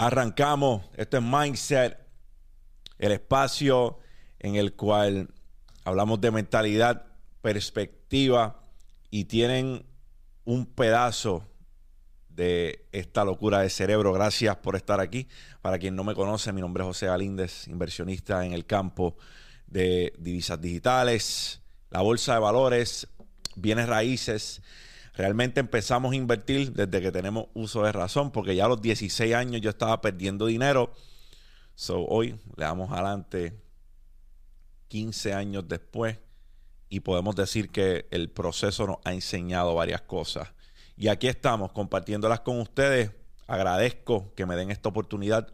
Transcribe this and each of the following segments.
Arrancamos. Esto es Mindset, el espacio en el cual hablamos de mentalidad, perspectiva y tienen un pedazo de esta locura de cerebro. Gracias por estar aquí. Para quien no me conoce, mi nombre es José Alíndez, inversionista en el campo de divisas digitales, la bolsa de valores, bienes raíces Realmente empezamos a invertir desde que tenemos uso de razón, porque ya a los 16 años yo estaba perdiendo dinero. So, hoy le damos adelante 15 años después y podemos decir que el proceso nos ha enseñado varias cosas. Y aquí estamos compartiéndolas con ustedes. Agradezco que me den esta oportunidad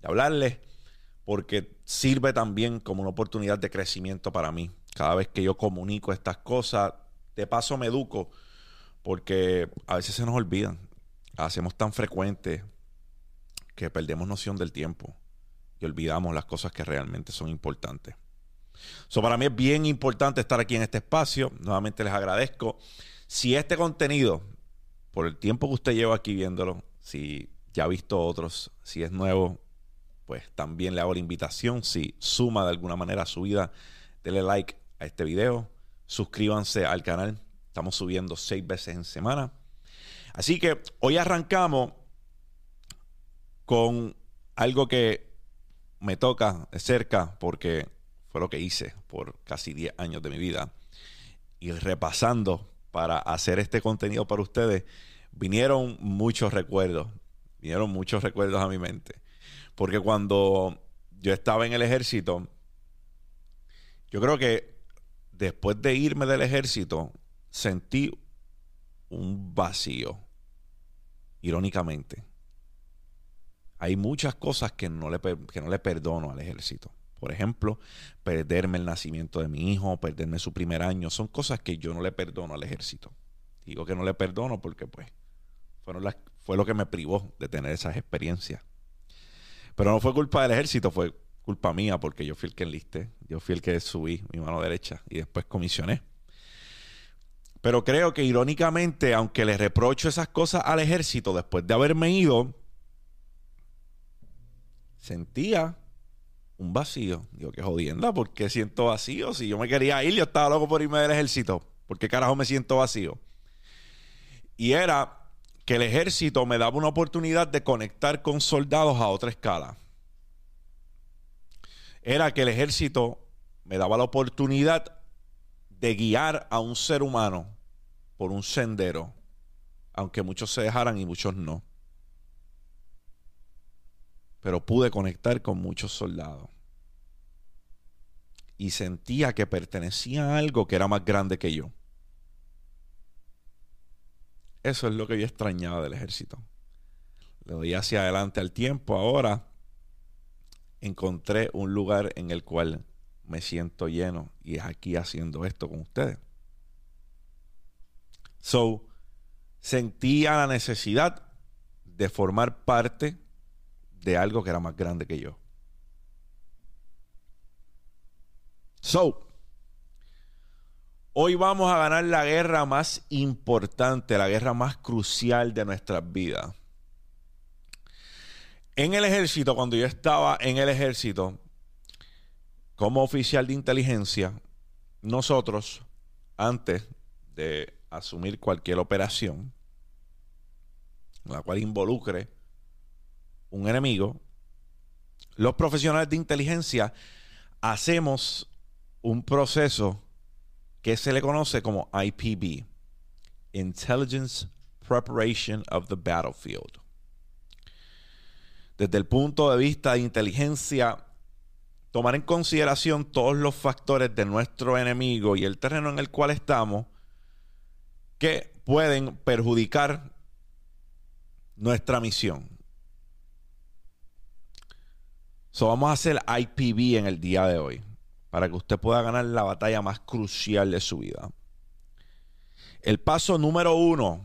de hablarles porque sirve también como una oportunidad de crecimiento para mí. Cada vez que yo comunico estas cosas, de paso me educo porque a veces se nos olvidan. Hacemos tan frecuente que perdemos noción del tiempo y olvidamos las cosas que realmente son importantes. So, para mí es bien importante estar aquí en este espacio. Nuevamente les agradezco. Si este contenido, por el tiempo que usted lleva aquí viéndolo, si ya ha visto otros, si es nuevo, pues también le hago la invitación. Si suma de alguna manera a su vida, denle like a este video, suscríbanse al canal Estamos subiendo seis veces en semana. Así que hoy arrancamos con algo que me toca de cerca porque fue lo que hice por casi 10 años de mi vida. Y repasando para hacer este contenido para ustedes, vinieron muchos recuerdos. Vinieron muchos recuerdos a mi mente. Porque cuando yo estaba en el ejército, yo creo que después de irme del ejército, sentí un vacío, irónicamente. Hay muchas cosas que no, le, que no le perdono al ejército. Por ejemplo, perderme el nacimiento de mi hijo, perderme su primer año, son cosas que yo no le perdono al ejército. Digo que no le perdono porque pues fueron las, fue lo que me privó de tener esas experiencias. Pero no fue culpa del ejército, fue culpa mía porque yo fui el que enlisté, yo fui el que subí mi mano derecha y después comisioné. Pero creo que irónicamente, aunque le reprocho esas cosas al ejército después de haberme ido, sentía un vacío. Digo, qué jodienda, ¿por qué siento vacío? Si yo me quería ir, yo estaba loco por irme del ejército. ¿Por qué carajo me siento vacío? Y era que el ejército me daba una oportunidad de conectar con soldados a otra escala. Era que el ejército me daba la oportunidad de guiar a un ser humano por un sendero, aunque muchos se dejaran y muchos no. Pero pude conectar con muchos soldados. Y sentía que pertenecía a algo que era más grande que yo. Eso es lo que yo extrañaba del ejército. Le doy hacia adelante al tiempo. Ahora encontré un lugar en el cual me siento lleno y es aquí haciendo esto con ustedes. So, sentía la necesidad de formar parte de algo que era más grande que yo. So, hoy vamos a ganar la guerra más importante, la guerra más crucial de nuestras vidas. En el ejército, cuando yo estaba en el ejército, como oficial de inteligencia, nosotros, antes de asumir cualquier operación, la cual involucre un enemigo, los profesionales de inteligencia hacemos un proceso que se le conoce como IPB, Intelligence Preparation of the Battlefield. Desde el punto de vista de inteligencia tomar en consideración todos los factores de nuestro enemigo y el terreno en el cual estamos que pueden perjudicar nuestra misión. So, vamos a hacer IPV en el día de hoy para que usted pueda ganar la batalla más crucial de su vida. El paso número uno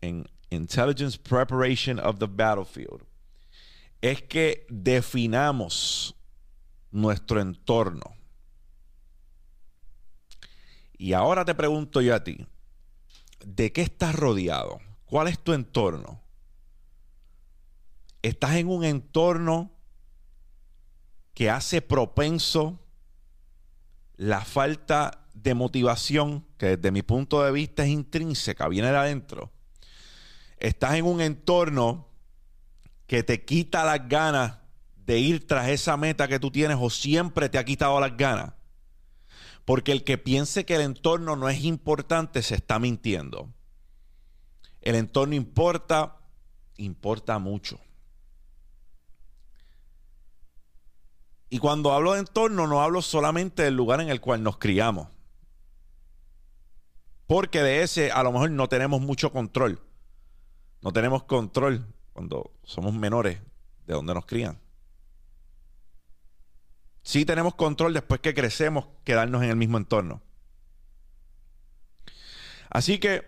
en Intelligence Preparation of the Battlefield es que definamos nuestro entorno. Y ahora te pregunto yo a ti, ¿de qué estás rodeado? ¿Cuál es tu entorno? estás en un entorno que hace propenso la falta de motivación, que desde mi punto de vista es intrínseca, viene de adentro. Estás en un entorno que te quita las ganas de ir tras esa meta que tú tienes o siempre te ha quitado las ganas. Porque el que piense que el entorno no es importante se está mintiendo. El entorno importa, importa mucho. Y cuando hablo de entorno, no hablo solamente del lugar en el cual nos criamos. Porque de ese a lo mejor no tenemos mucho control. No tenemos control cuando somos menores de donde nos crían. Sí tenemos control después que crecemos quedarnos en el mismo entorno. Así que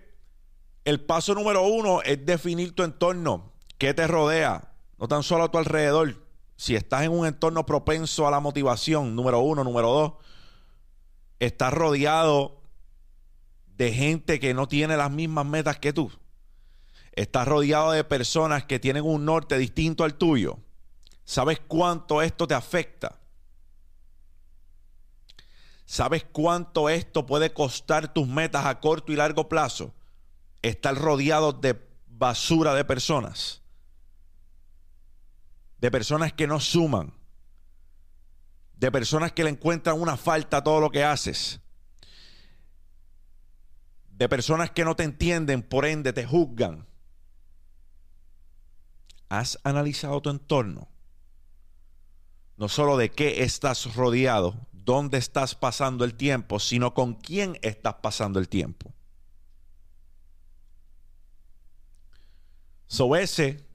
el paso número uno es definir tu entorno. ¿Qué te rodea? No tan solo a tu alrededor. Si estás en un entorno propenso a la motivación, número uno, número dos, estás rodeado de gente que no tiene las mismas metas que tú. Estás rodeado de personas que tienen un norte distinto al tuyo. ¿Sabes cuánto esto te afecta? ¿Sabes cuánto esto puede costar tus metas a corto y largo plazo? Estar rodeado de basura de personas. De personas que no suman. De personas que le encuentran una falta a todo lo que haces. De personas que no te entienden, por ende te juzgan. ¿Has analizado tu entorno? No solo de qué estás rodeado, dónde estás pasando el tiempo, sino con quién estás pasando el tiempo. So ese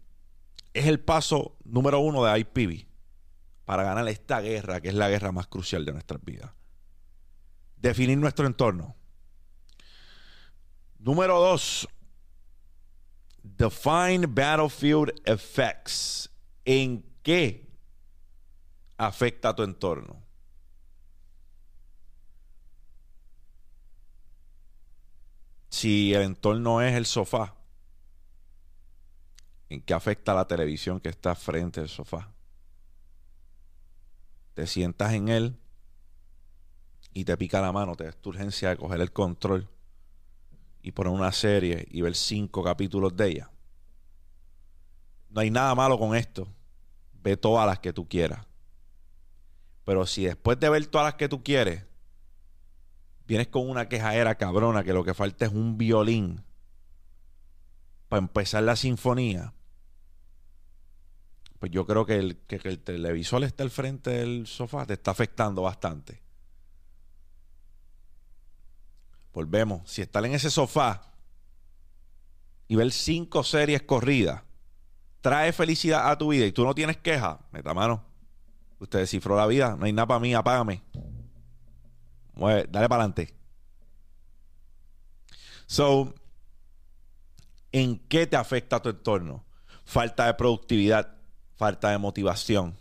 es el paso número uno de IPV para ganar esta guerra, que es la guerra más crucial de nuestras vidas. Definir nuestro entorno. Número dos, define battlefield effects. ¿En qué afecta tu entorno? Si el entorno es el sofá, ¿en qué afecta la televisión que está frente al sofá? Te sientas en él y te pica la mano, te da tu urgencia de coger el control y poner una serie y ver cinco capítulos de ella. No hay nada malo con esto. Ve todas las que tú quieras. Pero si después de ver todas las que tú quieres, vienes con una quejadera cabrona que lo que falta es un violín para empezar la sinfonía, pues yo creo que el, que, el televisor está al frente del sofá te está afectando bastante. Volvemos, si estar en ese sofá y ver cinco series corridas trae felicidad a tu vida y tú no tienes queja, meta mano. Usted descifró la vida, no hay nada para mí, apágame dale para adelante. So, ¿en qué te afecta tu entorno? Falta de productividad, falta de motivación.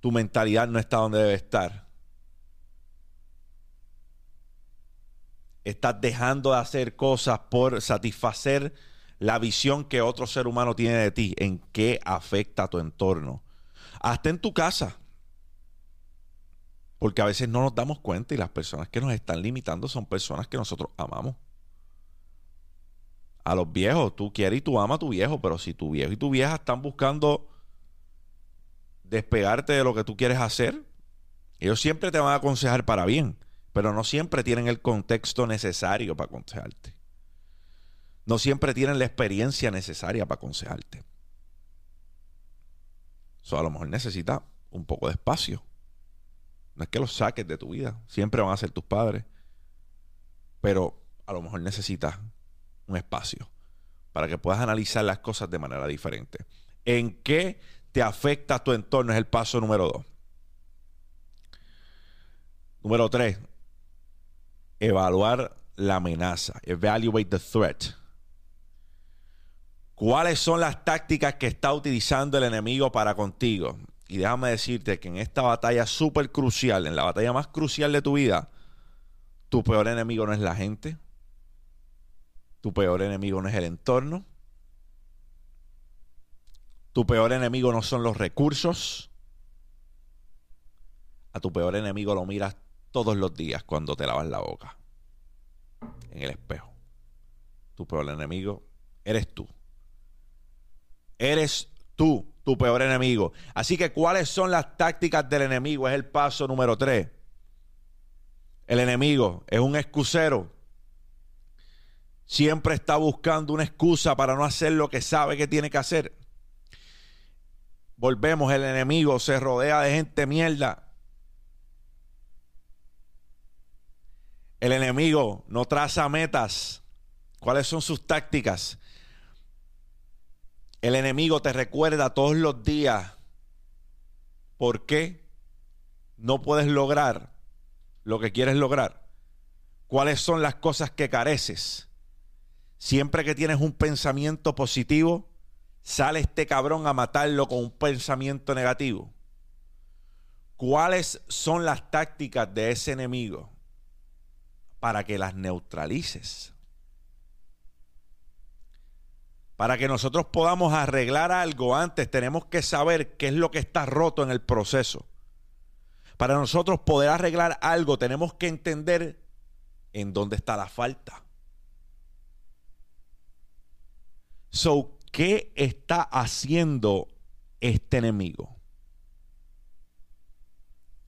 Tu mentalidad no está donde debe estar. Estás dejando de hacer cosas por satisfacer la visión que otro ser humano tiene de ti. ¿En qué afecta tu entorno? Hasta en tu casa. Porque a veces no nos damos cuenta y las personas que nos están limitando son personas que nosotros amamos. A los viejos, tú quieres y tú amas a tu viejo, pero si tu viejo y tu vieja están buscando despegarte de lo que tú quieres hacer, ellos siempre te van a aconsejar para bien, pero no siempre tienen el contexto necesario para aconsejarte. No siempre tienen la experiencia necesaria para aconsejarte. Eso a lo mejor necesita un poco de espacio. No es que los saques de tu vida, siempre van a ser tus padres. Pero a lo mejor necesitas un espacio para que puedas analizar las cosas de manera diferente. ¿En qué te afecta tu entorno? Es el paso número dos. Número tres, evaluar la amenaza. Evaluate the threat. ¿Cuáles son las tácticas que está utilizando el enemigo para contigo? Y déjame decirte que en esta batalla súper crucial, en la batalla más crucial de tu vida, tu peor enemigo no es la gente. Tu peor enemigo no es el entorno. Tu peor enemigo no son los recursos. A tu peor enemigo lo miras todos los días cuando te lavas la boca. En el espejo. Tu peor enemigo eres tú. Eres tú, tu peor enemigo. Así que, ¿cuáles son las tácticas del enemigo? Es el paso número tres. El enemigo es un excusero. Siempre está buscando una excusa para no hacer lo que sabe que tiene que hacer. Volvemos, el enemigo se rodea de gente mierda. El enemigo no traza metas. ¿Cuáles son sus tácticas? El enemigo te recuerda todos los días por qué no puedes lograr lo que quieres lograr. ¿Cuáles son las cosas que careces? Siempre que tienes un pensamiento positivo, sale este cabrón a matarlo con un pensamiento negativo. ¿Cuáles son las tácticas de ese enemigo para que las neutralices? Para que nosotros podamos arreglar algo antes, tenemos que saber qué es lo que está roto en el proceso. Para nosotros poder arreglar algo, tenemos que entender en dónde está la falta. So, ¿qué está haciendo este enemigo?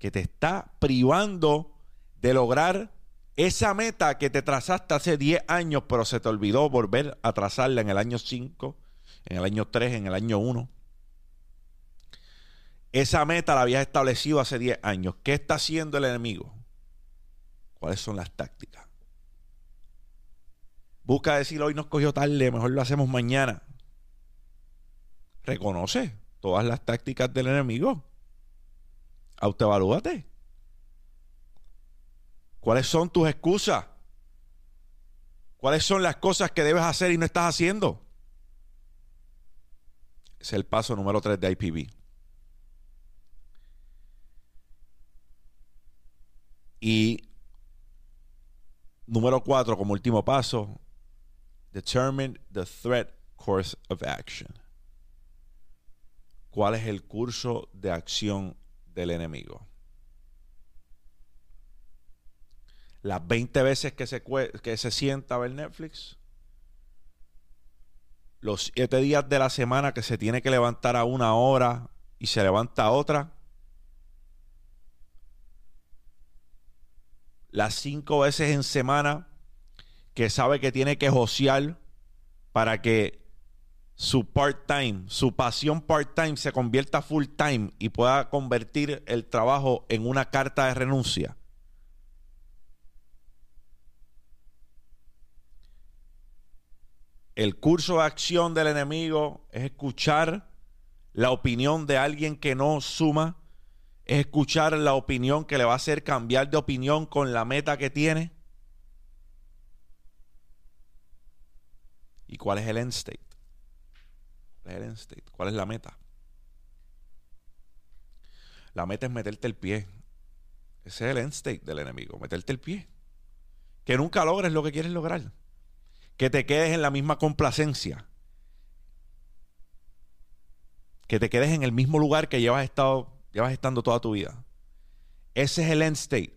Que te está privando de lograr esa meta que te trazaste hace 10 años, pero se te olvidó volver a trazarla en el año 5, en el año 3, en el año 1. Esa meta la habías establecido hace 10 años. ¿Qué está haciendo el enemigo? ¿Cuáles son las tácticas? Busca decir hoy nos cogió tarde, mejor lo hacemos mañana. Reconoce todas las tácticas del enemigo. Autoevalúate. ¿Cuáles son tus excusas? ¿Cuáles son las cosas que debes hacer y no estás haciendo? Es el paso número 3 de IPV. Y número 4, como último paso, determine the threat course of action. ¿Cuál es el curso de acción del enemigo? Las 20 veces que se, que se sienta a ver Netflix, los 7 días de la semana que se tiene que levantar a una hora y se levanta a otra, las 5 veces en semana que sabe que tiene que josear para que su part-time, su pasión part-time se convierta full-time y pueda convertir el trabajo en una carta de renuncia. El curso de acción del enemigo es escuchar la opinión de alguien que no suma, es escuchar la opinión que le va a hacer cambiar de opinión con la meta que tiene. ¿Y cuál es el end state? ¿Cuál es el end state? ¿Cuál es la meta? La meta es meterte el pie. Ese es el end state del enemigo, meterte el pie. Que nunca logres lo que quieres lograr que te quedes en la misma complacencia, que te quedes en el mismo lugar que llevas, estado, llevas estando toda tu vida. Ese es el end state.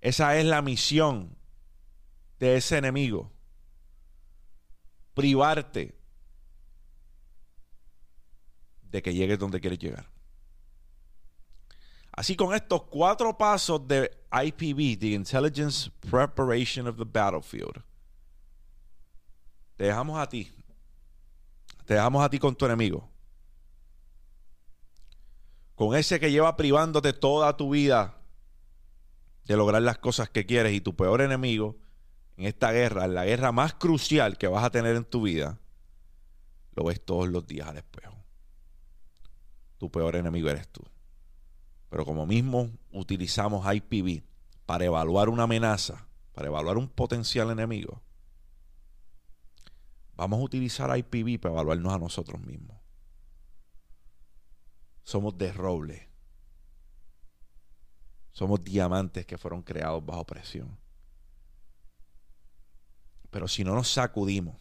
Esa es la misión de ese enemigo. Privarte de que llegues donde quieres llegar. Así con estos cuatro pasos de IPB, the Intelligence Preparation of the Battlefield, te dejamos a ti. Te dejamos a ti con tu enemigo. Con ese que lleva privándote toda tu vida de lograr las cosas que quieres y tu peor enemigo en esta guerra, en la guerra más crucial que vas a tener en tu vida, lo ves todos los días al espejo. Tu peor enemigo eres tú. Pero como mismo utilizamos IPV para evaluar una amenaza, para evaluar un potencial enemigo, vamos a utilizar IPV para evaluarnos a nosotros mismos. Somos de roble. Somos diamantes que fueron creados bajo presión. Pero si no nos sacudimos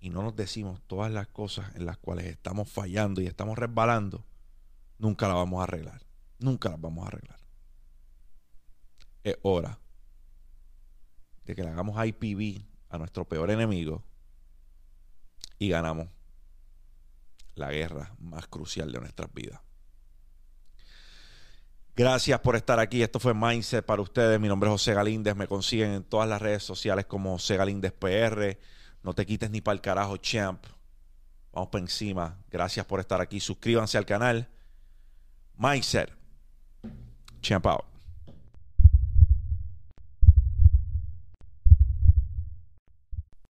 y no nos decimos todas las cosas en las cuales estamos fallando y estamos resbalando, nunca las vamos a arreglar. Nunca las vamos a arreglar. Es hora de que le hagamos IPV a nuestro peor enemigo y ganamos la guerra más crucial de nuestras vidas. Gracias por estar aquí. Esto fue Mindset para ustedes. Mi nombre es José Galíndez. Me consiguen en todas las redes sociales como José Galíndez PR. No te quites ni para el carajo, champ. Vamos por encima. Gracias por estar aquí. Suscríbanse al canal. Mindset. Champ out.